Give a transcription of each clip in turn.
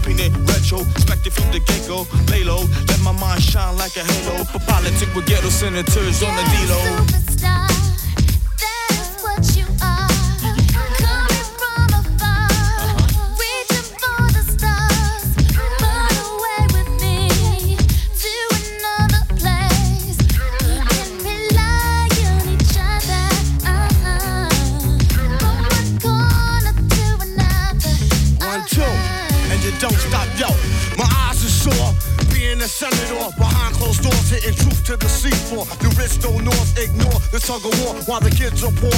keeping it retro. specter from the get go, lay low. Let my mind shine like a halo. Politic with ghetto senators on the D-Lo. So pro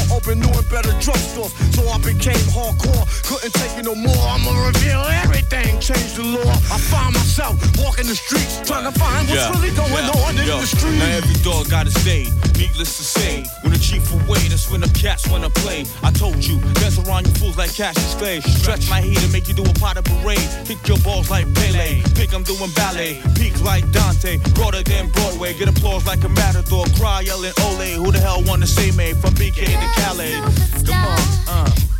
cash is clay. Stretch my heat and make you do a pot of parade. Kick your balls like Pele. Think I'm doing ballet. Peak like Dante. Broader than Broadway. Get applause like a matador. Cry yelling Ole. Who the hell wanna see me? From BK to Calais. Come on, uh.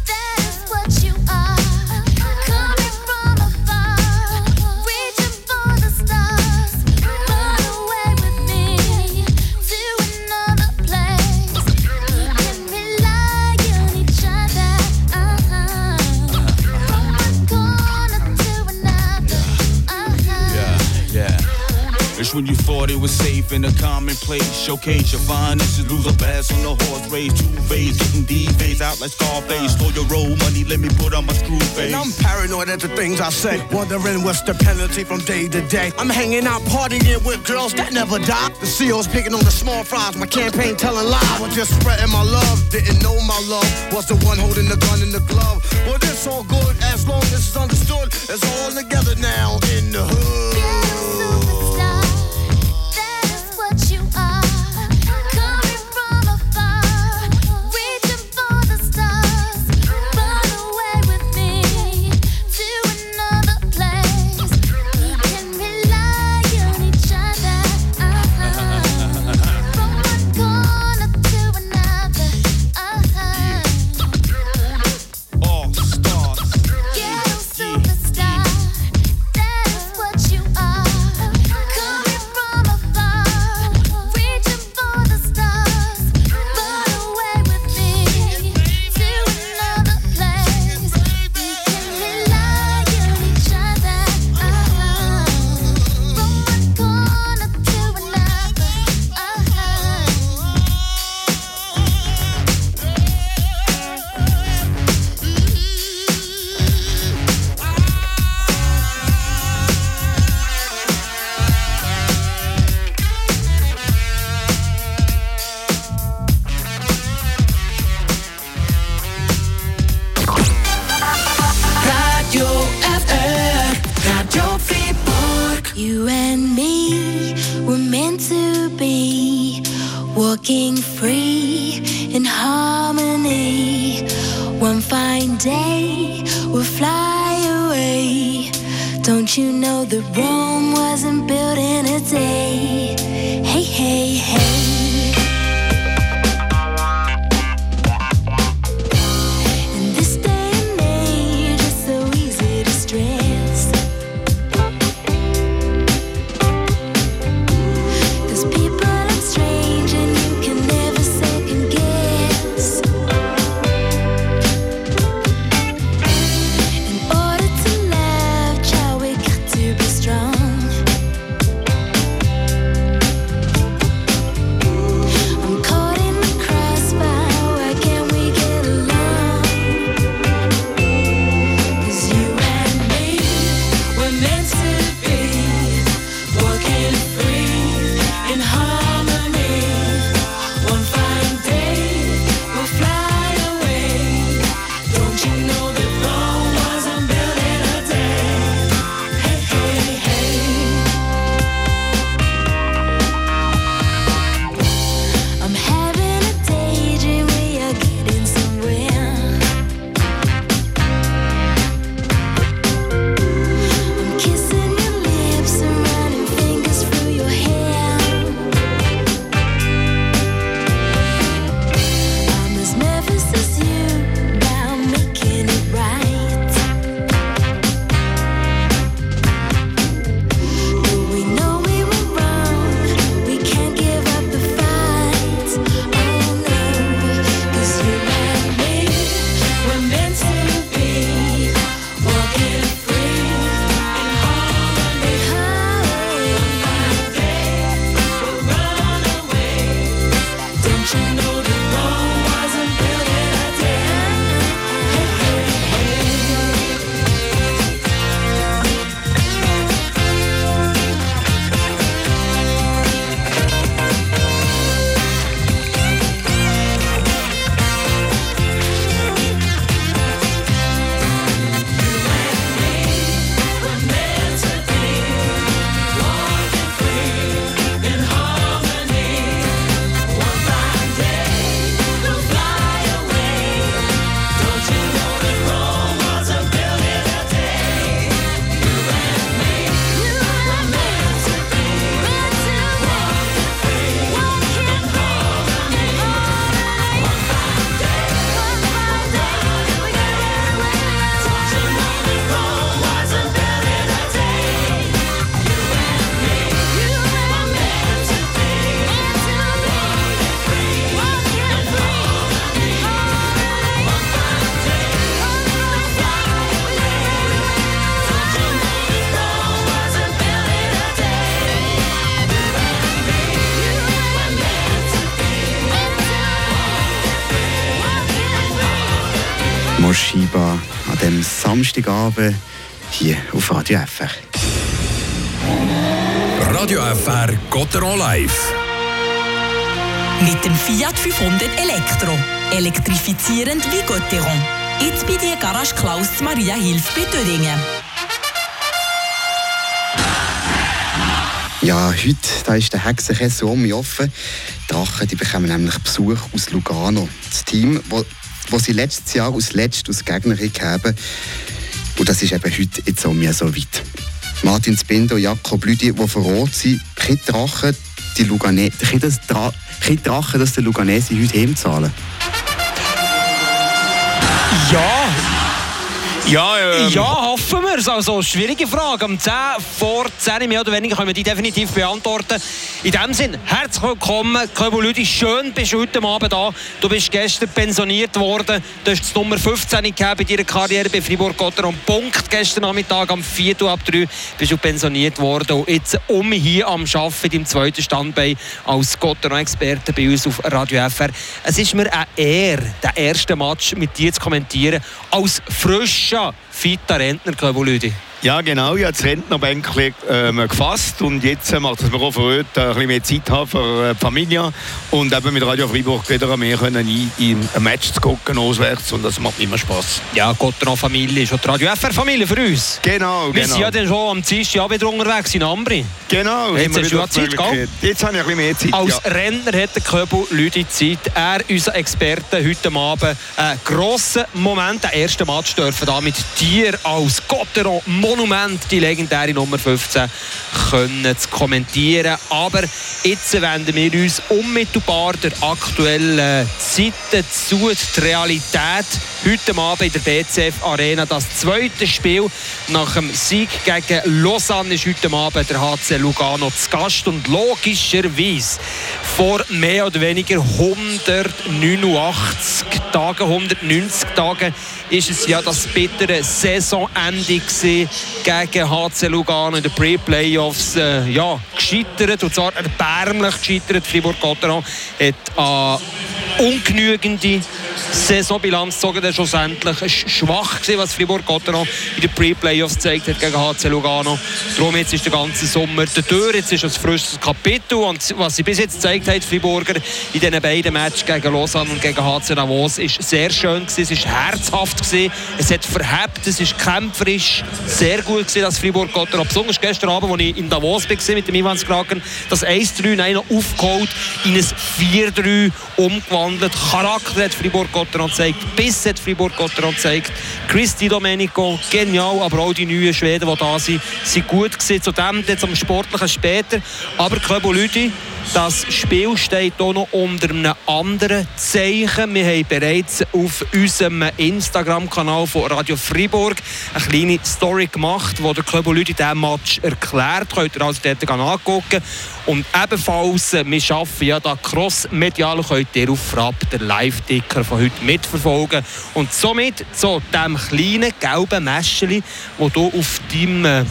It's when you thought it was safe in a commonplace. Showcase your finest, lose a pass on the horse race. Two phase, getting D phase out like Scarface. Stole your roll money, let me put on my screw face. And I'm paranoid at the things I say, wondering what's the penalty from day to day. I'm hanging out partying with girls that never die. The CEO's picking on the small fries, my campaign telling lies. Was just spreading my love, didn't know my love was the one holding the gun in the glove. But it's all good as long as it's understood. It's all together now in the hood. Samstagabend hier auf Radio FR. Radio FR Gotteron live. Mit dem Fiat 500 Elektro. Elektrifizierend wie Gotteron. Jetzt bei dir Garage Klaus Maria Hilf bei Thüringen. Ja, heute da ist der Hexenkessel um mich offen. Die Drachen die bekommen nämlich Besuch aus Lugano. Das Team, wo, wo sie letztes Jahr als letztes aus Gegnerin haben. Und das ist eben heute jetzt um mich so weit. Martin Spindo, Jakob Lüdi, die vor Ort sind, können die Drachen, die Lugane, können das Dra Drachen, dass die Luganese heute heimzahlen? Ja, Ja, ähm, ja, hoffen wir es. Also, schwierige Frage. Um 10 vor 10 mehr oder weniger können wir die definitiv beantworten. In dem Sinn, herzlich willkommen, Köbel Lüdi. Schön bist du heute Abend da. Du bist gestern pensioniert worden. Du hast die Nummer 15 gegeben bei deiner Karriere bei Fribourg Gotteron. Punkt gestern Nachmittag am 4 Uhr ab 3 bist du pensioniert worden. Und jetzt um hier am Arbeiten, im zweiten Standbein als Gotteron-Experte bei uns auf Radio FR. Es ist mir eine Ehre, den ersten Match mit dir zu kommentieren. Als frischer, fitter Rentner, Köbel Lüdi. Ja, genau. Ich habe das Rentnerbänkchen ähm, gefasst und jetzt äh, macht es mir auch verrückt, äh, ein bisschen mehr Zeit haben für äh, die Familie und eben mit Radio Freiburg wieder mehr können in, in ein Match zu gucken, auswärts und das macht immer Spaß. Ja, Gotteron-Familie ist auch die Radio FR-Familie für uns. Genau, Wir genau. sind ja dann schon am Dienstag wieder unterwegs in Ambri. genau. Jetzt haben wir hast du ja Zeit, Möglichkeit. Jetzt habe ich ein bisschen mehr Zeit. Als ja. Renner hat der Köbel Lüdi Zeit. Er, unser Experte, heute Abend ein grosser Moment. Den ersten Match dürfen da mit dir als Gotteron Monument, die legendäre Nummer 15, können zu kommentieren. Aber jetzt wenden wir uns unmittelbar der aktuellen Zeiten zu. Die Realität heute Abend in der BCF Arena. Das zweite Spiel nach dem Sieg gegen Lausanne ist heute Abend der HC Lugano zu Gast. Und logischerweise vor mehr oder weniger 189 Tagen, 190 Tagen ist es ja das bittere Saisonende gewesen gegen HC Lugano in den Pre-Playoffs. Äh, ja, gescheitert, und zwar erbärmlich gescheitert. Fribourg-Gotteron hat an ungenügende Saisonbilanz gezogen, dann schlussendlich. War schwach gewesen, was Fribourg-Gotteron in den Pre-Playoffs gezeigt hat gegen HC Lugano. Darum jetzt ist der ganze Sommer der Tür, jetzt ist ein frisches Kapitel. Und was sie bis jetzt gezeigt hat, Friburger, in diesen beiden Matches gegen Lausanne und gegen HC Davos, ist sehr schön gewesen, es ist herzhaft gewesen, es hat verhebt, es ist kämpferisch, sehr gut gewesen, dass Fribourg-Gotteron, besonders gestern Abend, als ich in Davos war mit dem Ivan Skraken, das 1-3 nein, noch aufgeholt, in ein 4-3 umgewandelt, Charakter hat Fribourg-Gotteron gezeigt, Biss hat Fribourg-Gotteron gezeigt, Christi Domenico, genial, aber auch die neuen Schweden, die da sind, sind gut gewesen. Zu dem jetzt am Sportlichen später. Aber Köbo Lüdi, das Spiel steht auch noch unter einem anderen Zeichen. Wir haben bereits auf unserem Instagram-Kanal von Radio Fribourg eine kleine Story gemacht, wo der Köbo Lüdi diesen Match erklärt. Könnt ihr also dort angucken. Und ebenfalls, äh, wir arbeiten ja da cross-medial, könnt ihr auf Frapp den Live-Ticker von heute mitverfolgen. Und somit zu dem kleinen gelben Mäschchen, wo du auf deinem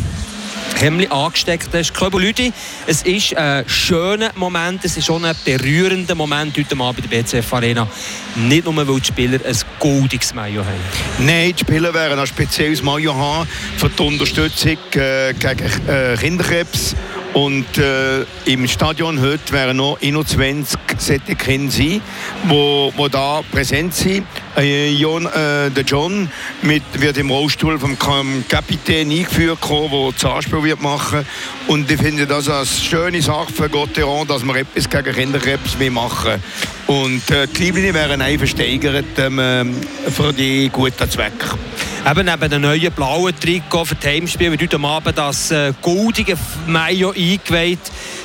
Hemdli angesteckt hast. Köbo Lüdi, es ist ein schöner Moment, es ist auch ein berührender Moment heute Abend in der BCF Arena. Nicht nur, weil die Spieler ein goldiges Maillot haben. Nein, die Spieler werden ein spezielles Maillot haben für die Unterstützung äh, gegen äh, Kinderkrebs. Und äh, im Stadion heute werden noch 21 solche Kinder sein, wo, wo da präsent sind. Äh, John, äh, der John mit, wird im Rollstuhl vom Kapitän eingeführt, kommen, der das Anspiel wird machen Und ich finde das eine schöne Sache für Gotteron, dass wir etwas gegen Kinderkrebs machen Und äh, die Lieblinge werden einfach versteigert ähm, ähm, für die guten Zwecke. Eben neben dem neuen blauen Trikot für die Heimspiele wird heute Abend das äh, goldige Maillot eingeweiht.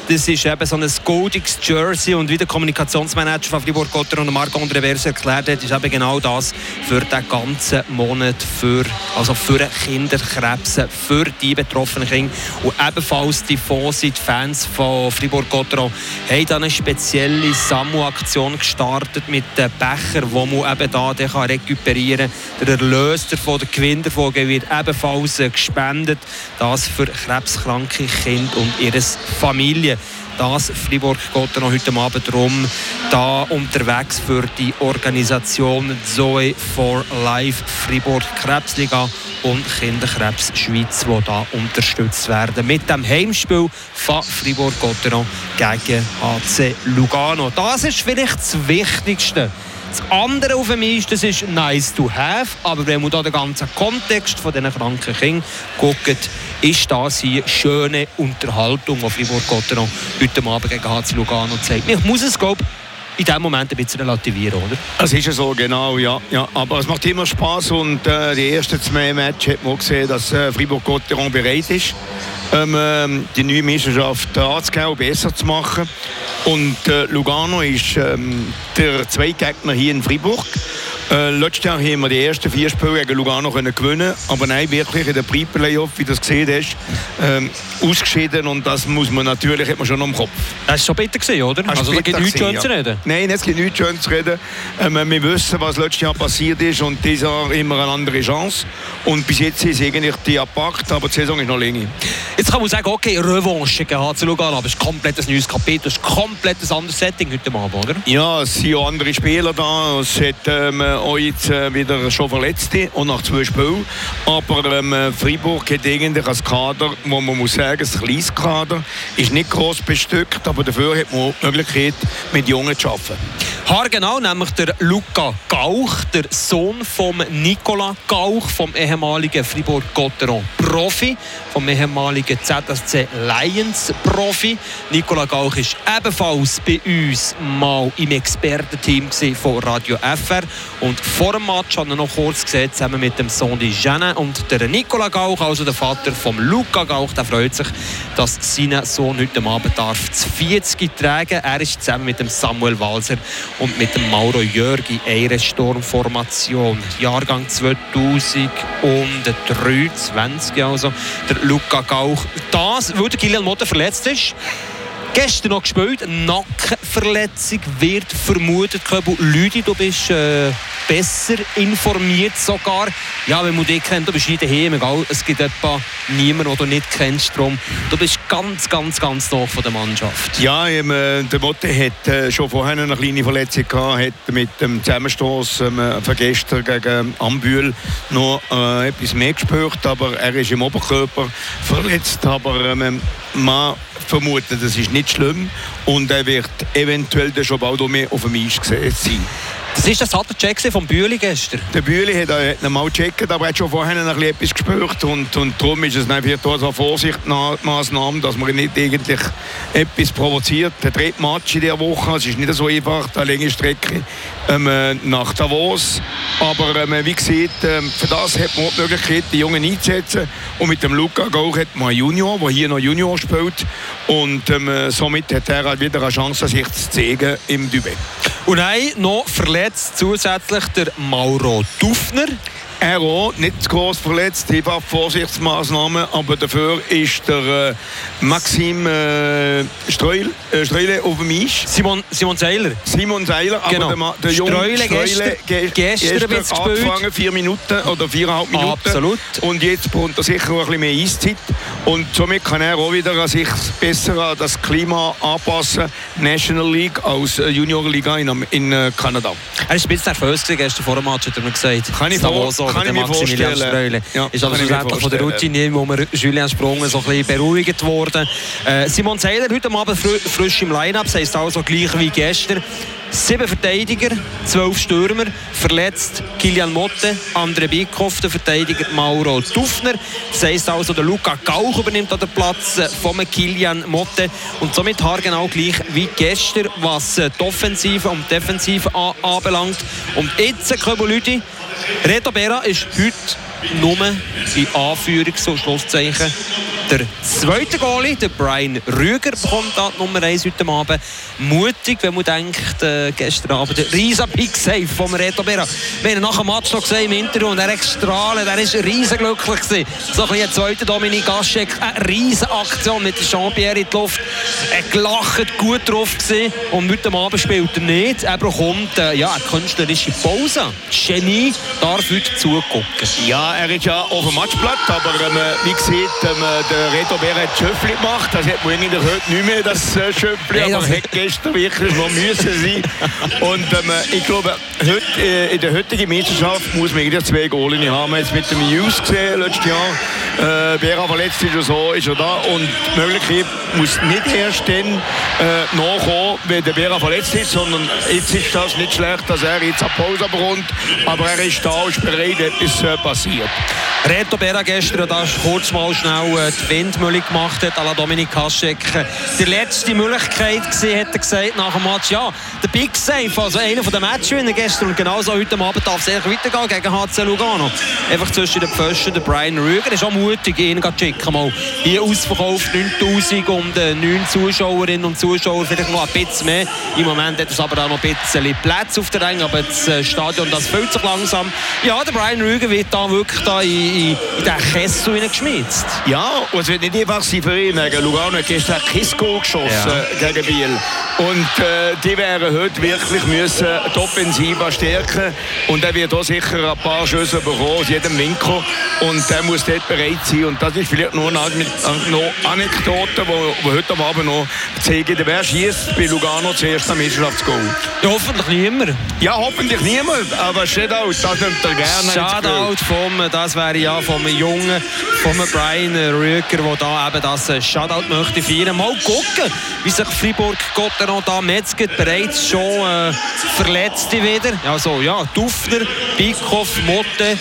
Das ist eben so ein goldiges Jersey und wie der Kommunikationsmanager von Fribourg Gotter und Marc-André erklärt hat, ist eben genau das für den ganzen Monat für, also für Kinderkrebs, für die betroffenen Kinder. Und ebenfalls die Fonds, Fans von Fribourg Gotteron haben dann eine spezielle Sammelaktion gestartet mit den Bechern, wo man eben da den kann rekuperieren kann. Der Erlös davon, der Gewinn davon wird ebenfalls äh, gespendet. Das für krebskranke Kinder und ihre Familie. Das Fribourg geht noch heute Abend darum, da unterwegs für die Organisation Zoe for Life Fribourg Krebsliga und Kinderkrebs Schweiz, die da unterstützt werden. Mit dem Heimspiel von Fribourg-Gotteron gegen HC Lugano. Das ist vielleicht das Wichtigste. Das andere auf dem Eis, das ist nice to have, aber wenn man da den ganzen Kontext von diesen kranken Kindern guckt, ist das hier schöne Unterhaltung, die Fribourg-Gotteron heute Abend gegen HC Lugano zeigt. Ich muss es, glaube in diesem Moment ein bisschen relativieren, oder? Es ist ja so, genau, ja. ja. Aber es macht immer Spaß und äh, die ersten zwei Matches hat man gesehen, dass äh, Fribourg-Gotteron bereit ist, ähm, ähm, die neue Meisterschaft anzugehen und besser zu machen. Und äh, Lugano ist ähm, der Zweitgegner hier in Fribourg. Äh, letztes Jahr haben wir die ersten vier Spiele gegen Lugano können gewinnen aber nein, wirklich in der Pre-Playoff, wie du das gesehen hast, ähm, ausgeschieden und das muss man natürlich, hat man schon am Kopf. Das war schon bitter, gewesen, oder? Das Also da gibt nichts schön gewesen, zu ja. reden. Nein, es gibt nichts schön zu reden. Ähm, wir wissen, was letztes Jahr passiert ist und dieses Jahr immer eine andere Chance. Und bis jetzt ist eigentlich die abpackt, aber die Saison ist noch länger. Jetzt kann man sagen, okay, Revanche gegen HC Lugano, aber es ist komplett ein neues Kapitel, es ist komplett ein anderes Setting heute Abend, oder? Ja, es sind auch andere Spieler da. Es hat ähm, auch jetzt äh, wieder schon Verletzte und nach zwei Spielen. Aber ähm, Freiburg hat eigentlich als Kader, wo man muss sagen, ein kleines Kader, ist nicht gross bestückt, aber dafür hat man auch die Möglichkeit, mit Jungen zu arbeiten. Haargenau, nämlich der Luca Gauch, der Sohn von Nicola Gauch, vom ehemaligen Fribourg-Gotteron Profi, vom ehemaligen ZSC Lions Profi. Nicola Gauch ist ebenfalls bei uns mal im Expertenteam von Radio FR und vor dem Match haben wir noch kurz gesehen, zusammen mit dem Sohn de Jeanne und der Nicola Gauch, also der Vater vom Luca Gauch, der freut sich, dass sein Sohn heute Abend darf das 40 tragen. Er ist zusammen mit dem Samuel Walser und mit dem Mauro Jörgi eine Sturmformation. Jahrgang 2023, also der Luca Gauch. Das, weil der Kilian Motta verletzt ist. Gestern noch gespielt, Nackenverletzung wird vermutet. Köbel Lüdi, du bist äh, besser informiert sogar. Ja, wenn man dich kennt, du bist hier daheim, egal, es gibt etwa niemanden, den du nicht kennst. Darum, du bist ganz, ganz, ganz nah von der Mannschaft. Ja, ähm, äh, der Motte hat äh, schon vorher eine kleine Verletzung gehabt, hat mit dem Zusammenstoß ähm, von gestern gegen Ambühl noch äh, etwas mehr gespürt, aber er ist im Oberkörper verletzt, aber ähm, man vermutet, das ist nicht schlimm und er wird eventuell schon bald mehr auf dem Eis gesehen sein. Das ist der Check von Bühli gestern. Der Bühli hat, äh, hat ihn mal gecheckt, aber er hat schon vorher noch etwas gespürt und, und darum ist es einfach so Vorsichtsmaßnahmen, dass man nicht eigentlich etwas provoziert. Der dritte Match in dieser Woche, es ist nicht so einfach, eine lange Strecke ähm, äh, nach Davos, aber ähm, wie gesagt, ähm, für das hat man die Möglichkeit, die Jungen einzusetzen und mit dem Luca Gauch hat man einen Junior, der hier noch Junior spielt und ähm, äh, somit hat er halt wieder eine Chance, sich zu zeigen im Duvet. Und nein, noch verletzt zusätzlich der Mauro Dufner. Er auch, nicht zu gross verletzt, einfach Vorsichtsmaßnahmen, aber dafür ist der äh, Maxim äh, Streul, äh, Streule auf dem Eis. Simon, Simon Seiler. Simon Seiler, aber Genau. der, Ma- der junge Streule gestern- ge- gestern bisschen gespielt. angefangen, vier Minuten oder viereinhalb Minuten. Absolut. Und jetzt bekommt er sicher noch ein bisschen mehr Eiszeit. Und somit kann er auch wieder an sich besser an das Klima anpassen. National League als äh, Juniorliga in, Am- in äh, Kanada. Er war ein bisschen nervös gestern vor dem Match, hat er mir gesagt. Kann ich Ich mir Maximilian. Streule. Ja, ist aber mir schlussendlich von der. Routine, wo wir Julien Sprungen so ein bisschen beruhigt worden. Äh, Simon Seiler heute Abend fr frisch im Line-Up, das heisst also gleich wie gestern. Sieben Verteidiger, zwölf Stürmer, verletzt Kilian Motte, Andre Bickhoff, der Verteidiger Mauro Dufner. Das heisst also, der Luca Gauch übernimmt an den Platz äh, von Kilian Motte und somit haargenau gleich wie gestern, was äh, die Offensive und Defensive an anbelangt. Und jetzt, äh, Köbel Lüdi, Reto Berra ist heute nur in Anführungs- und Schlusszeichen der zweite Goalie, der Brian Rüger, bekommt da die Nummer 1 heute Abend. Mutig, wenn man denkt, äh, gestern Abend der riesen Big Save vom Reto Berra. Wir haben nach dem Match noch gesehen im Interview und er hat gestrahlt, er war riesenglücklich. gewesen. So ein bisschen zweiter Dominik Gaschek, eine riesen Aktion mit Jean-Pierre in die Luft. Er gelacht, gut drauf gewesen. und heute Abend spielt er nicht. Er bekommt äh, ja, eine künstlerische Pause. Genie darf heute zugucken. Ja, er ist ja auf dem Matchblatt, aber ähm, wie gesagt, ähm, der der Reto Bär hat Schöffli gemacht. Das hat man eigentlich heute nicht mehr, das äh, Schöffli. Nein, aber das- es hat gestern wirklich noch müssen sein. Und ähm, ich glaube, heute, äh, in der heutigen Meisterschaft muss man eigentlich zwei Goal haben jetzt mit dem Hughes gesehen, letztes Jahr. Äh, Bär verletzt ist so, ist er da. Und die Möglichkeit muss nicht erst dann äh, nachkommen, wenn der Bär verletzt ist, sondern jetzt ist das nicht schlecht, dass er jetzt eine Pause bekommt. Aber er ist da und ist bereit, etwas äh, passiert. Reto Berra gestern, da kurz mal schnell äh, die Windmühle gemacht hat, à la Dominik Haschek. Die letzte Möglichkeit gesehen, hat er gesagt nach dem Match. Ja, der Big Save, also einer der Matchwinner gestern und genauso heute Abend darf es weitergehen gegen HC Lugano. Einfach zwischen den Pfosten, der Brian Rüger ist auch mutig, ihn zu schicken. Mal hier ausverkauft, 9000 und äh, 9 Zuschauerinnen und Zuschauer, vielleicht noch ein bisschen mehr. Im Moment hat es aber auch noch ein bisschen Platz auf der Ränge, aber das äh, Stadion das füllt sich langsam. Ja, der Brian Rüger wird da wirklich da in, in, in den Kessel hineingeschmitzt. Ja, und es wird nicht einfach sein für ihn. Lugano hat gestern Goal geschossen Ja. äh, gegen Biel. Und äh, die wären heute wirklich müssen die Offensive stärken Und er wird auch sicher ein paar Schüsse bekommen aus jedem Winkel. Und der muss dort bereit sein. Und das ist vielleicht nur eine noch Anekdote, die heute Abend noch zeigen. Wer schießt bei Lugano zuerst am Meisterschaftsgoal? Ja, hoffentlich niemand. Ja, hoffentlich niemand. Aber Shoutout, das nimmt er gerne. Shoutout vom, das wäre ja vom Jungen, vom Brian Rüger, der da eben das äh, Shoutout möchte feiern. Mal gucken, wie sich Fribourg Gotteron da metzget. Bereits schon äh, Verletzte wieder. Also ja, Dufner, Bickhoff, Motte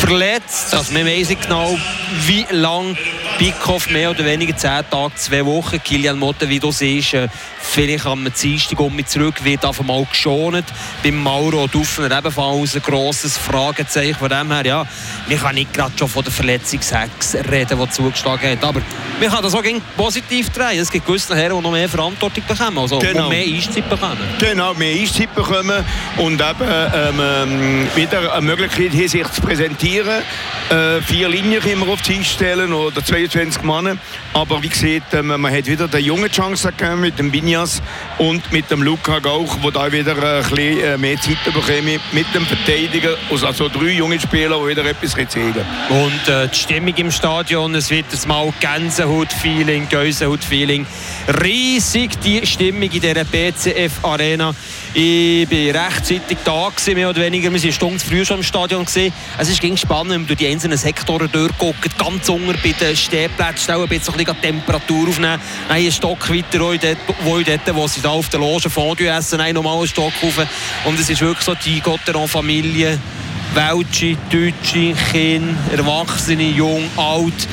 verletzt. Also wir wissen genau, wie lang Bickhoff mehr oder weniger 10 Tage, 2 Wochen. Kilian Motte, wie du siehst, äh, vielleicht am Dienstag um mich zurück, wird einfach mal geschont. Beim Mauro Dufner ebenfalls ein grosses Fragezeichen. Von dem her, ja, man kann nicht gerade schon von der Verletzungshex reden, die zugeschlagen hat. Aber man kann das auch positiv drehen. Es gibt gewisse Herren, die noch mehr Verantwortung bekommen, also Genau. mehr Eiszeit bekommen. Genau, mehr Eiszeit bekommen und eben ähm, ähm, wieder eine Möglichkeit haben, sich zu präsentieren. Äh, vier Linien können wir auf die Eis stellen oder 22 Mann. Aber wie gesagt, ähm, man hat wieder den jungen Chance gegeben mit dem Binjas und mit dem Luca Gauch, wo da wieder äh, ein bisschen äh, mehr Zeit bekommen mit dem Verteidiger. Also, drei junge Spieler, die wieder etwas zeigen. Und äh, die Stimmung im Stadion, es wird ein Mal Gänsehaut-Feeling, Gänsehaut-Feeling. Riesig die Stimmung in dieser BCF-Arena. Ich war rechtzeitig da, gewesen, mehr oder weniger. Wir waren eine Stunde früh schon im Stadion. Gewesen. Es ist ging spannend, wenn durch die einzelnen Sektoren durchguckt. Ganz unten bei den Stehplätzen stellen, ein bisschen, bisschen Temperatur aufnehmen. Dann einen Stock weiter, wo, dort, wo, dort, wo sie da auf der Loge Fondue essen, einen Stock rauf. Und es ist wirklich so die Gotteron-Familie. Welche, Deutsche, Kinder, Erwachsene, Jung, Alt,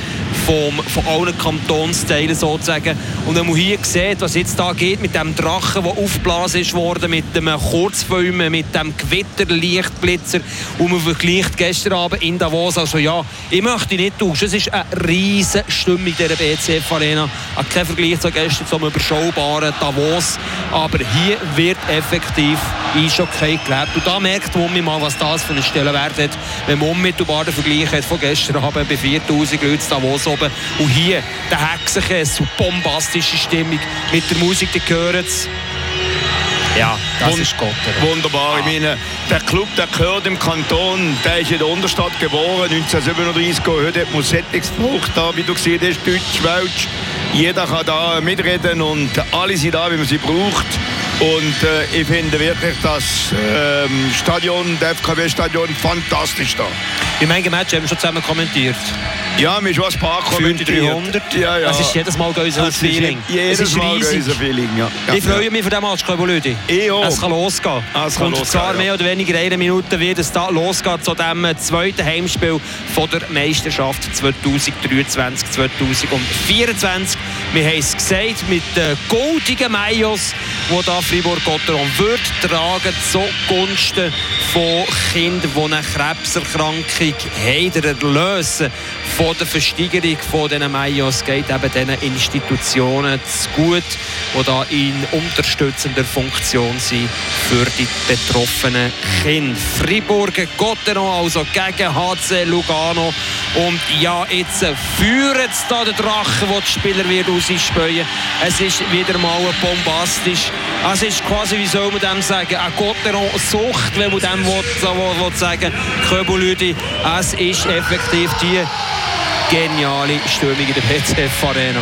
vom, von allen Kantonsteilen sozusagen. Und wenn man hier sieht, was jetzt da geht mit dem Drachen, der aufgeblasen ist worden, mit dem Kurzfilmen, mit dem Gewitterlichtblitzer und man vergleicht gestern Abend in Davos. Also ja, ich möchte nicht tauschen. Es ist eine riesige Stimmung in dieser BCF-Arena. Kein Vergleich zu gestern zum überschaubaren Davos. Aber hier wird effektiv Eishockey gelebt. Und da merkt man mal, was das für einen Stellenwert hat, wenn man unmittelbar den Vergleich hat von gestern Abend bei 4000 Leuten Davos oben. Und hier der Hexenkäse, so bombastische Stimmung mit der Musik, die gehört es. Ja, das Wund- ist Gott. Wunderbar. Ich meine, der Club, der gehört im Kanton, der ist in der Unterstadt geboren, 1937. Heute hat man Settings gebraucht, da, wie du gesehen hast, Deutsch, Welsch. Jeder kann da mitreden und alle sind da, wie man sie braucht. Und äh, ich finde wirklich das ähm, Stadion, das FKW-Stadion, fantastisch da. In meinem Match haben wir schon zusammen kommentiert. Ja, wir haben schon ein paar kommentiert. 300. Ja, ja. Das ist jedes Mal unser Es Feeling. Jedes es ist Mal unser Feeling, ja. ja. Ich freue mich für diesen Match, Köbelüdi. Ich auch. Es kann losgehen. Es kann Und losgehen, zwar ja. mehr oder weniger eine Minute wird es da losgehen zu dem zweiten Heimspiel von der Meisterschaft 2023-2024. Wir haben es gesagt, mit den goldigen Mayos, die da Fribourg-Gotteron wird tragen, zugunsten von Kindern, die eine Krebserkrankung haben. Der Erlös von der Versteigerung von diesen Mayos geht eben diesen Institutionen zu gut, die da in unterstützender Funktion sind für die betroffenen Kinder. Fribourg Gotteron also gegen HC Lugano und ja, jetzt führt es da der Drache, der die Spieler wird rausspähen. Es ist wieder mal bombastisch. Es ist quasi, wie soll man dem sagen, eine Gotteron-Sucht, wenn man dem will, so will, sagen Köbelüdi. Es ist effektiv die geniale Stimmung in der BCF Arena.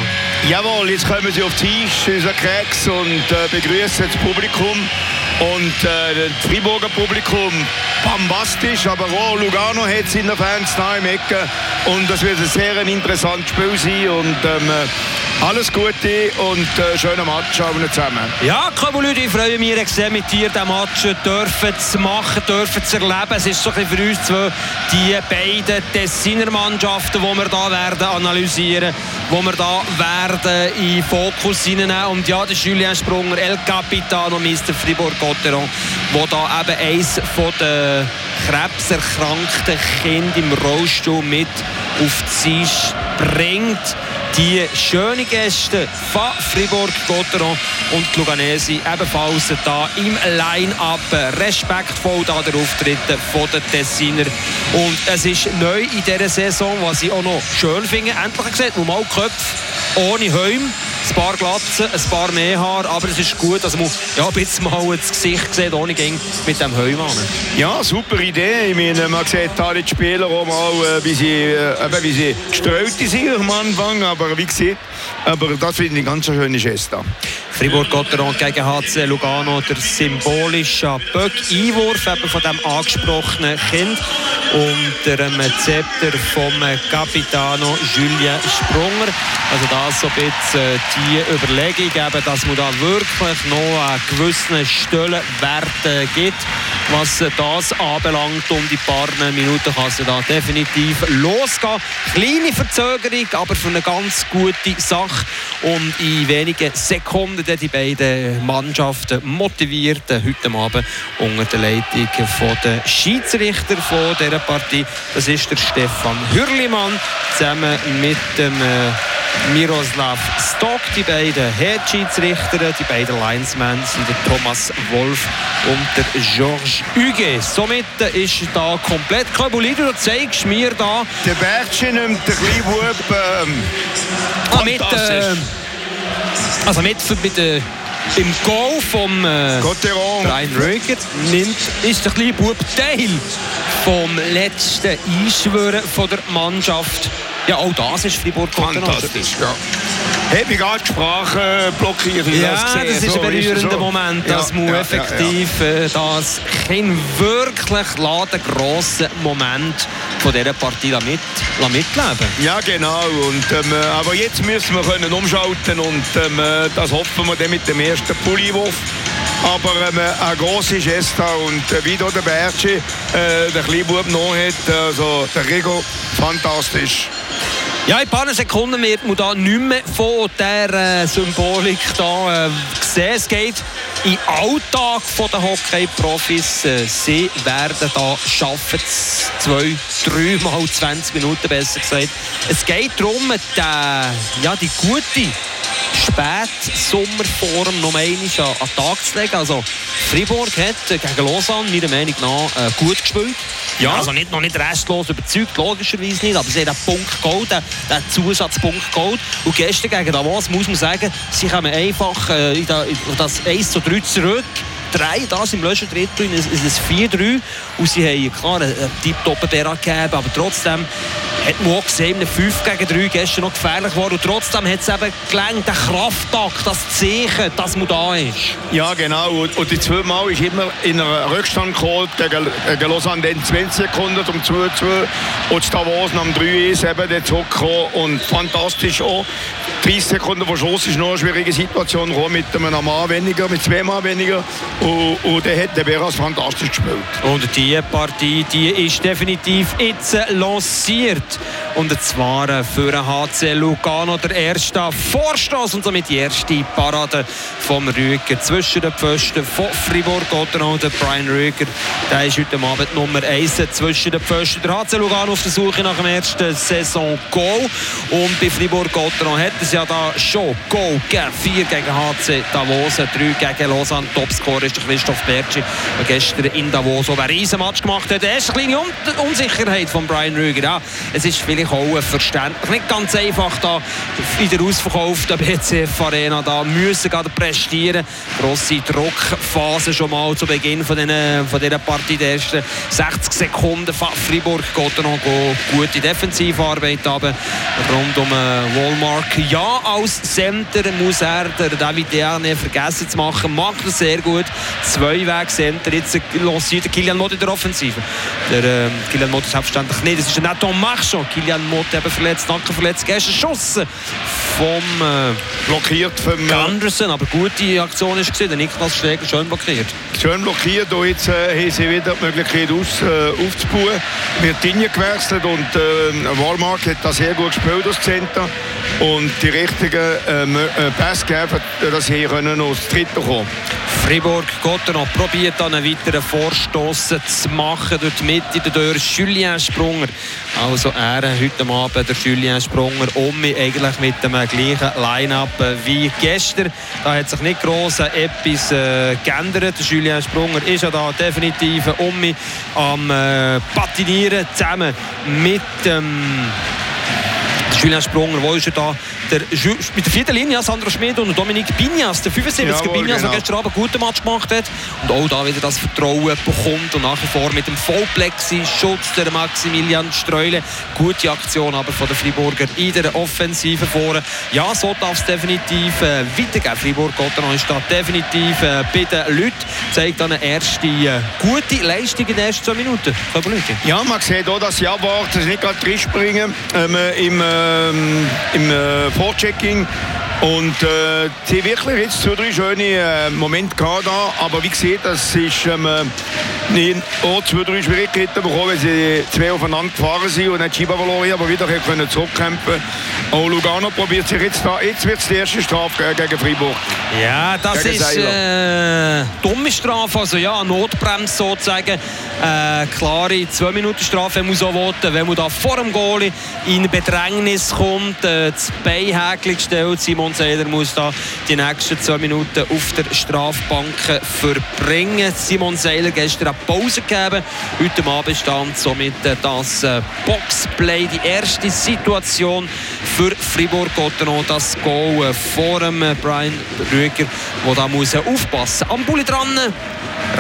Jawohl, jetzt kommen sie auf den Tisch, unser Keks, und äh, begrüßen das Publikum. Und äh, das Friburger Publikum bombastisch, aber auch Lugano hat es in der Fans da im Ecke. Und das wird ein sehr interessantes Spiel sein. Und ähm, äh, alles Gute und äh, schönen Match haben zusammen. Ja, Leute, ich freue mich sehr mit dir, diesen Match dürfen zu machen, dürfen zu erleben. Es ist so ein für uns zwei die beiden Tessiner Mannschaften, die wir da werden analysieren, die wir da werden in Fokus hineinnehmen. Und ja, der Julien Sprunger, El Capitano, Mr. Fribourg-Gotteron, der da eben eines von krebserkrankten Kindern im Rollstuhl mit auf die Tisch bringt die schönen Gäste von Fribourg-Gotteron und die Luganesi ebenfalls da im Line-Up. Respektvoll da der Auftritt den Tessiner. Und es ist neu in dieser Saison, was ich auch noch schön finde. Endlich gesehen, wo mal Köpfe ohne Helm, ein paar Glatzen, ein paar mehr Haar, aber es ist gut, dass man ja, ein bisschen mal das Gesicht sieht, ohne Gang mit dem Helm an. Ja, super Idee. Ich meine, man sieht da die Spieler auch mal, äh, wie sie, äh, eben, wie sie gestreut sind am Anfang, aber wie gesagt, aber das finde ich eine ganz schöne Geste. Fribourg-Gotteron gegen HC Lugano, der symbolische Böck-Einwurf von dem angesprochenen Kind unter dem Zepter vom Capitano Julien Sprunger. Also das so ein bisschen äh, die Überlegung, eben, dass man da wirklich noch einen gewissen Stellenwert gibt, was das anbelangt. Um die paar Minuten kann es da definitiv losgehen. Kleine Verzögerung, aber für eine ganz gute Sache. Und in wenigen Sekunden die beiden Mannschaften motiviert äh, heute Abend unter der Leitung der Schiedsrichter von dieser Partie. Das ist der Stefan Hürlimann zusammen mit dem äh, Miroslav Stock, die beiden Head-Schiedsrichter, die beiden Linesmen sind der Thomas Wolf und der Georges Huguet. Somit ist da komplett Kabulide. Du zeigst mir da Der Bertchen nimmt den kleinen Bub ähm, Ah, mit, äh, also mit, mit äh, im Goal vom äh. Brian Röger nimmt, ist der kleine Bub Teil vom letzten Einschwören von der Mannschaft. Ja, auch das ist Fribourg Fantastisch, ja. Hat mich gerade Sprache blockiert. wie Ja, das das, ist ein So berührender so. Moment, Ja, dass man ja, ja, effektiv äh, das Kind wirklich laden grossen Moment von dieser Partie mit, mitleben Ja, genau. Und, ähm, äh, aber jetzt müssen wir können umschalten und ähm, äh, das hoffen wir dann mit dem ersten Pulliwurf. Aber ähm, äh, eine grosse Gesta und äh, wie der Bertschi äh, der kleine Bub noch hat, also der Rigo, fantastisch. Ja, in ein paar Sekunden wird man da nicht mehr von dieser äh, Symbolik da, äh, sehen. Es geht in Alltag der Hockey-Profis. Äh, sie werden da schaffen, zwei, drei mal 20 Minuten besser gesagt. Es geht darum, die, ja, die gute Spätsommerform noch einmal an den Tag zu legen. Also Fribourg hat gegen Lausanne meiner Meinung nach äh, gut gespielt. Ja. Also nicht, noch nicht restlos überzeugt, logischerweise nicht, aber sie haben den Punkt geholt, den, den Zusatzpunkt geholt. Und gestern gegen Davos muss man sagen, sie kommen einfach äh, in das 1 zu 3 zurück. Drei, das im letzten Drittel in ein, in ein 4-3. Und sie haben klar einen, einen tipptoppen Berat gegeben, aber trotzdem hat man auch gesehen, in einem 5 gegen 3 gestern noch gefährlich war. Und trotzdem hat es eben gelangt, der Krafttakt, das Zeichen, dass man da ist. Ja, genau. Und, und die zwei Mal ist immer in einer Rückstand geholt gegen, gegen Lausanne, dann 20 Sekunden um 2-2 und das Davos am 3 ist eben dann zurückgekommen und fantastisch auch. 30 Sekunden vor Schluss ist noch eine schwierige Situation mit einem Mann weniger, mit zwei Mann weniger und, und dann hat der Beras fantastisch gespielt. Und die Partie die ist definitiv jetzt lanciert. Und zwar für den HC Lugano der erste Vorstoß und somit die erste Parade vom Rüger zwischen den Pfosten von Fribourg-Gotteron und der Brian Rüger. Der ist heute Abend Nummer 1 zwischen den Pfosten. Der HC Lugano auf der Suche nach dem ersten Saison-Goal. Und bei Fribourg-Gotteron hat es ja da schon Goal gegeben. 4 gegen HC Davos, 3 gegen Lausanne. Topscorer ist der Christoph Bertschi, der gestern in Davos auch einen riesen Match gemacht hat. Es ist eine kleine Un Unsicherheit von Brian Rüger. Ja, es ist vielleicht auch verständlich. Nicht ganz einfach da in der ausverkauften BCF Arena da müssen gerade prestieren. Grosse Druckphase schon mal zu Beginn von, den, von dieser Partie. Die ersten 60 Sekunden Fribourg geht noch gute Defensivarbeit haben. Rund um äh, Wallmark. Ja, als Center muss er der David Deane vergessen zu machen. Macht er sehr gut. Zwei-Weg-Center. Jetzt äh, lanciert Kilian Mott in der Offensive. Der äh, Kilian Mott selbstverständlich nicht. Das ist der Nathan Marchand. Kilian Mott eben verletzt, Nacken verletzt. Gestern geschossen vom äh, Blockiert vom... Anderson. Aber gute Aktion ist gesehen. Der Niklas Schläger schön blockiert. Schön blockiert und jetzt äh, haben sie wieder die Möglichkeit aus, äh, aufzubauen. Wird gewechselt und äh, Walmart hat das sehr gut gespielt aus Center und die richtigen äh, äh, Pässe gegeben, dass sie hier können aus dem Dritten kommen Fribourg geht noch probiert dann einen weiteren Vorstoß zu machen. Durch die Mitte der Tür Julien Sprunger. Also er heute Abend der Julien Sprunger um eigentlich mit dem gleichen Line-Up wie gestern. Da hat sich nicht gross etwas äh, geändert. Der Julien Sprunger ist ja da definitiv um am äh, Patinieren zusammen mit dem Julien Sprunger, wo ist er da? Der, mit der vierten Linie, Sandro Schmid und Dominik Binias, der 75er Jawohl, Binias, der genau. gestern Abend einen guten Match gemacht hat und auch da wieder das Vertrauen bekommt und nach wie vor mit dem Vollplexi-Schutz der Maximilian Streule. Gute Aktion aber von den Friburger in der Offensive vorne. Ja, so darf es definitiv äh, weitergehen. Fribourg-Gotteron ist da definitiv äh, bei den Leuten. Zeigt dann eine erste äh, gute Leistung in den ersten zwei Minuten. Ja, man sieht auch, dass sie abwarten, nicht gerade reinspringen ähm, im, ähm, im äh, Vorchecking. Und äh, sie wirklich jetzt zwei, drei schöne äh, Momente gehabt da, aber wie gesagt, das ist ähm, äh, auch zwei, drei Schwierigkeiten bekommen, weil sie zwei aufeinander gefahren sind und nicht Schieber verloren aber wieder können zurückkämpfen. Auch Lugano probiert sich jetzt da, jetzt wird es die erste Strafe äh, gegen Freiburg. Ja, das Gegen ist äh, dumme Strafe, also ja, Notbremse sozusagen. Äh, klare 2 Minuten Strafe muss auch voten, wenn man da vor dem Goalie in Bedrängnis kommt, äh, das Beinhäkchen gestellt. Simon Seiler muss da die nächsten 2 Minuten auf der Strafbank verbringen. Simon Seiler gestern eine Pause gegeben. Heute Abend stand somit äh, das äh, Boxplay, die erste Situation für Fribourg-Gotteron, das Goal äh, vor dem äh, Brian Rüger, der da muss aufpassen Am Bulli dran,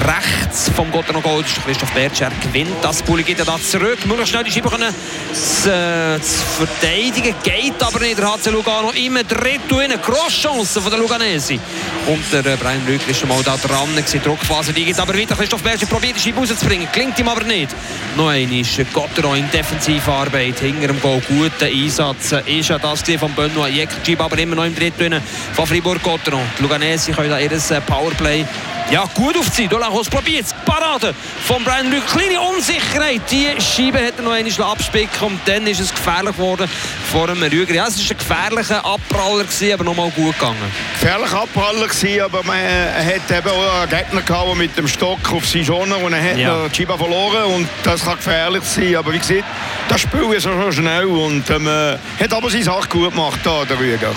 rechts vom Gotteron Goal, das ist Christoph Bertscher, gewinnt das. Bulli geht da zurück, möglichst schnell die Scheibe können zu, äh, zu verteidigen, geht aber nicht. Der HC Lugano immer dritt eine Crosschance von der Luganesi. Und der äh, Brian Rüger ist schon mal da dran, gewesen. Druckphase, die geht aber weiter. Christoph Bertscher probiert die Scheibe rauszubringen, klingt ihm aber nicht. Noch einmal Gotteron in Defensivarbeit, hinter dem Goal, guter Einsatz. Ist ja das von Benoit Scheibe aber immer noch im dritten von Fribourg-Gotteron. Die Luganesi können da ihr äh, Powerplay ja, gut aufziehen. Dolachos probiert es. Parade von Brian Lück. Kleine Unsicherheit. Die Scheibe hat er noch einmal abspicken und dann ist es gefährlich geworden vor dem Rüger. Ja, es war ein gefährlicher Abpraller, gewesen, aber nochmal gut gegangen. gefährlich Abpraller gewesen, aber man hat eben auch einen Gegner gehabt, der mit dem Stock auf sie schon und er hat Ja. die Scheibe verloren und das kann gefährlich sein. Aber wie gesagt, das Spiel ist schon schnell und ähm, äh, hat aber seine Sache gut gemacht, da, der Rüger.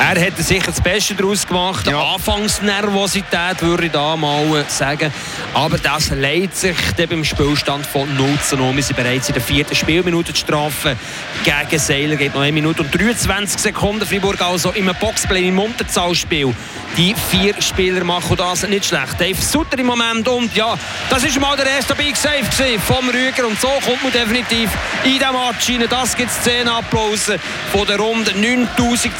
Er hätte sicher das Beste daraus gemacht. Ja. Anfangsnervosität würde ich da mal sagen. Aber das leidet sich dann beim Spielstand von 0 zu 0. Wir sind bereits in der vierten Spielminute die Strafe gegen Seiler. Geht noch 1 Minute und 23 Sekunden. Freiburg also im Boxplay im Unterzahlspiel. Die vier Spieler machen das nicht schlecht. Dave Sutter im Moment und ja, das ist mal der erste Big Save vom Rüger und so kommt man definitiv in diesem Match rein. Das gibt 10 Applaus von der rund 9000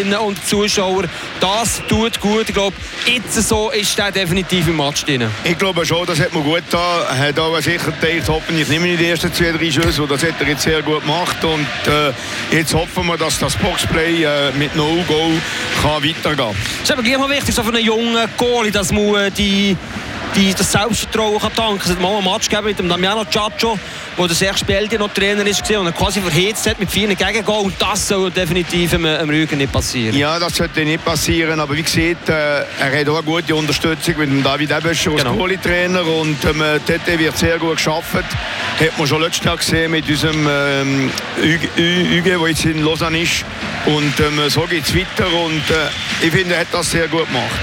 Zuschauerinnen und Zuschauer. Das tut gut. Ich glaube, jetzt so ist der definitiv im Match drin. Ich glaube schon, das hat man gut getan. Er hat aber sicher gedacht, hoffentlich nicht mehr die ersten zwei, drei Schüsse. Das hat er jetzt sehr gut gemacht. Und äh, jetzt hoffen wir, dass das Boxplay äh, mit No-Go kann weitergehen kann. Es ist aber gleich mal wichtig, so für einen jungen Goalie, dass man äh, die, die, das Selbstvertrauen kann tanken kann. Es hat mal einen Match gegeben mit dem Damiano Ciaccio, wo der Serge Speldi noch Trainer ist und er quasi verhetzt hat mit vielen Gegengol. Und das soll definitiv im, im Rügen nicht passieren. Ja, das sollte nicht passieren. Aber wie gesagt, äh, er hat auch eine gute Unterstützung mit dem David Ebescher als Genau. Goalie-Trainer. Und ähm, dort wird sehr gut geschafft. Hat man schon letztes Jahr gesehen mit unserem ähm, der jetzt in Lausanne ist. Und ähm, so geht es weiter. Und äh, ich finde, er hat das sehr gut gemacht.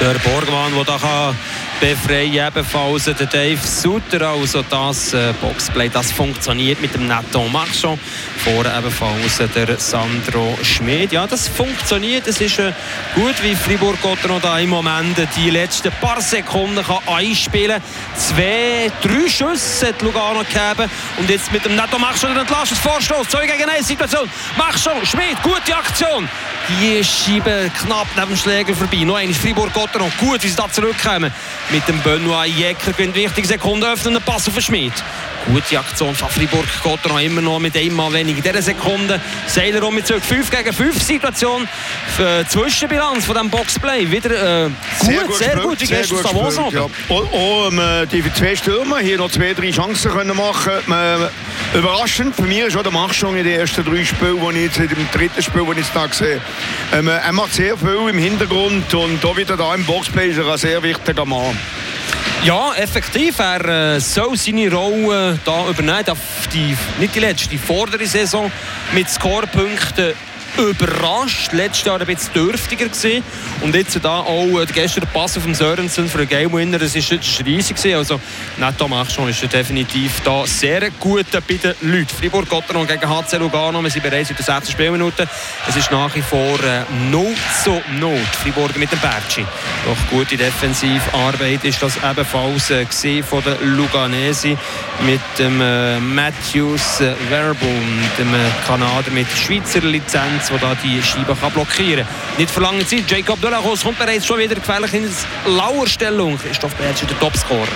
Der Borgmann, der da kann befreien ebenfalls der Dave Sutter. Also das äh, Boxplay, das funktioniert mit dem Nathan Marchand. Vorne ebenfalls der Sandro Schmid. Ja, das funktioniert. Es ist äh, gut, wie Fribourg-Gotteron da im Moment die letzten paar Sekunden kann einspielen kann. Zwei, drei Schüsse hat Lugano gegeben. Und jetzt mit dem Nathan Marchand den Entlastungsvorstoß. 2 gegen 1 Situation. Marchand, Schmid, gute Aktion. Die schieben knapp neben dem Schläger vorbei. Noch einmal Fribourg-Gotteron. Gut, wie sie da zurückkommen. Mit dem Benoit Jäcker gewinnt wichtige Sekunden, öffnen Pass auf den Schmid. Gute Aktion von Fribourg-Gotteron. Immer noch mit einmal wenig in dieser Sekunde. Seiler um mit zurück. 5 gegen 5 Situation. Für die Zwischenbilanz von diesem Boxplay. Wieder äh, gut, sehr, gut. Wie gestern Davos gespielt, ja. Auch, auch ähm, die zwei Stürmer hier noch zwei, drei Chancen können machen ähm, Überraschend für mich ist auch der Machschung in den ersten drei Spielen, die ich jetzt dem dritten Spiel, das ich jetzt da sehe. Ähm, er macht sehr viel im Hintergrund und auch wieder da im Boxplay ist er ein sehr wichtiger Mann. Ja, effektiv. Er äh, soll seine Rolle da übernehmen. Die, nicht die letzte, die vordere Saison mit Scorepunkten überrascht. Letztes Jahr ein bisschen dürftiger gewesen. Und jetzt da auch äh, gestern der Pass auf den Sörensen für einen Game Winner. Das ist, das ist riesig gewesen. Also Netto Machschon ist definitiv da sehr gut bei den Leuten. Fribourg-Gotteron gegen HC Lugano. Wir sind bereits in der 6. Spielminute. Es ist nach wie vor äh, 0 zu 0. Fribourg mit dem Bertschi. Doch gute Defensivarbeit ist das ebenfalls äh, von den Luganesi mit dem äh, Matthews äh, Verbum, dem äh, Kanadier mit Schweizer Lizenz, der da die Scheibe kann blockieren kann. Nicht für lange Zeit. Jacob Delacos kommt bereits schon wieder gefährlich in die Lauerstellung. Christoph Bertschi, der Topscorer.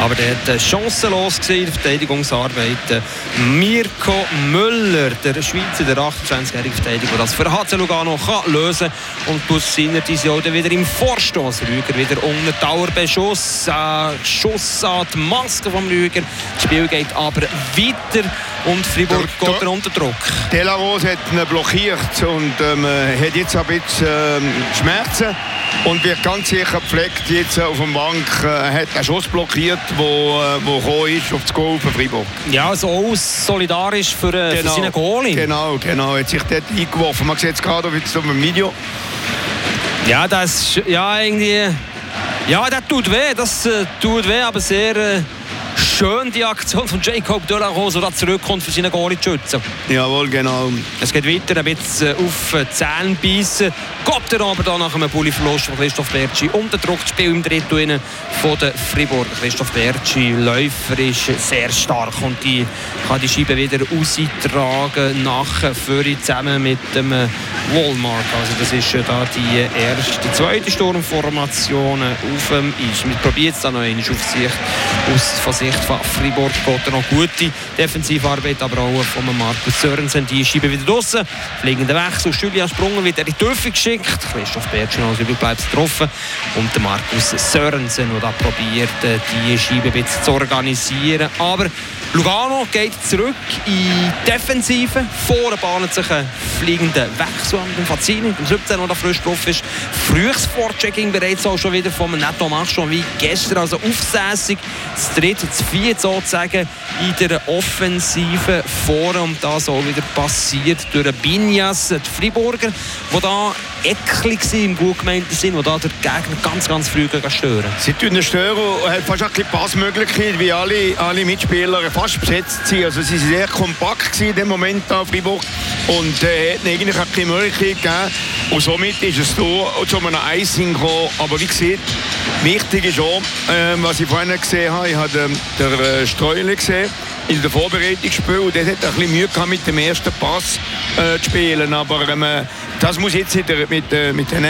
Aber der hat äh, chancenlos gesehen in der Verteidigungsarbeit. Äh, Mirko Müller, der Schweizer, der 28-jährige Verteidiger, das für HC Lugano kann lösen Und plus Sinner diese wieder im Vorstoß. Rüger wieder unter Dauerbeschuss. Äh, Schuss an die Maske vom Rüger. Das Spiel geht aber weiter und Fribourg Der- geht er unter Druck. Delaros hat ihn blockiert und ähm, hat jetzt ein bisschen ähm, Schmerzen und wird ganz sicher gepflegt jetzt auf dem Bank. Äh, hat einen Schuss blockiert, wo, äh, wo gekommen ist auf das Goal von Fribourg. Ja, so aus solidarisch für, äh, für seinen Goalie. Genau, genau. Hat sich dort eingeworfen. Man sieht es gerade auf jetzt auf dem Video. Ja, das ist- ja irgendwie. Ja, das tut weh, das äh, tut weh, aber sehr äh, schön die Aktion von Jacob Delarose, der da zurückkommt für seinen Goalie zu schützen. Jawohl, genau. Es geht weiter, ein bisschen auf die Zähne beißen. Geht er aber da nach einem Bulli-Verlust von Christoph Bertschi unter Druck das Spiel im dritten Innen von der Fribourg. Christoph Bertschi, Läufer, ist sehr stark und die kann die Scheibe wieder austragen nach Führer zusammen mit dem Walmart. Also das ist da die erste, zweite Sturmformation auf dem Eis. Wir probieren es dann noch einmal auf Sicht, aus von Sicht geht er noch gute Defensivarbeit, aber auch von Markus Sörensen. Die Scheibe wieder draussen, fliegender Wechsel, Julian Sprunger wird in die Tiefe geschickt, Christoph Bertschen als Überbleibs getroffen und Markus Sörensen, der probiert, äh, die Scheibe ein zu organisieren, aber Lugano geht zurück in die Defensive. Vorne bahnt sich ein fliegender Wechsel an dem Fazini, dem 17, der frisch drauf ist. Frühes Vorchecking bereits auch schon wieder vom Netto Machon wie gestern, also aufsässig. Das dritte, das sozusagen in der Offensive vorne und das auch wieder passiert durch den Binjas, die Friburger, die da eklig waren im gut gemeinten Sinn, die da den Gegner ganz, ganz früh stören. Sie tun den Störer und hat fast ein Passmöglichkeit, wie alle, alle Mitspieler fast besetzt sind. Also sie sind sehr kompakt in dem Moment da Fribourg und äh, hat ihnen eigentlich auch keine Möglichkeit gegeben. Und somit ist es da zu einem Icing gekommen. Aber wie gesagt, wichtig ist auch, ähm, was ich vorhin gesehen habe, ich habe den, den äh, Streule gesehen in der Vorbereitungsspiel und der hat ein bisschen Mühe gehabt mit dem ersten Pass äh, zu spielen. Aber ähm, das muss jetzt der, mit, äh, mit den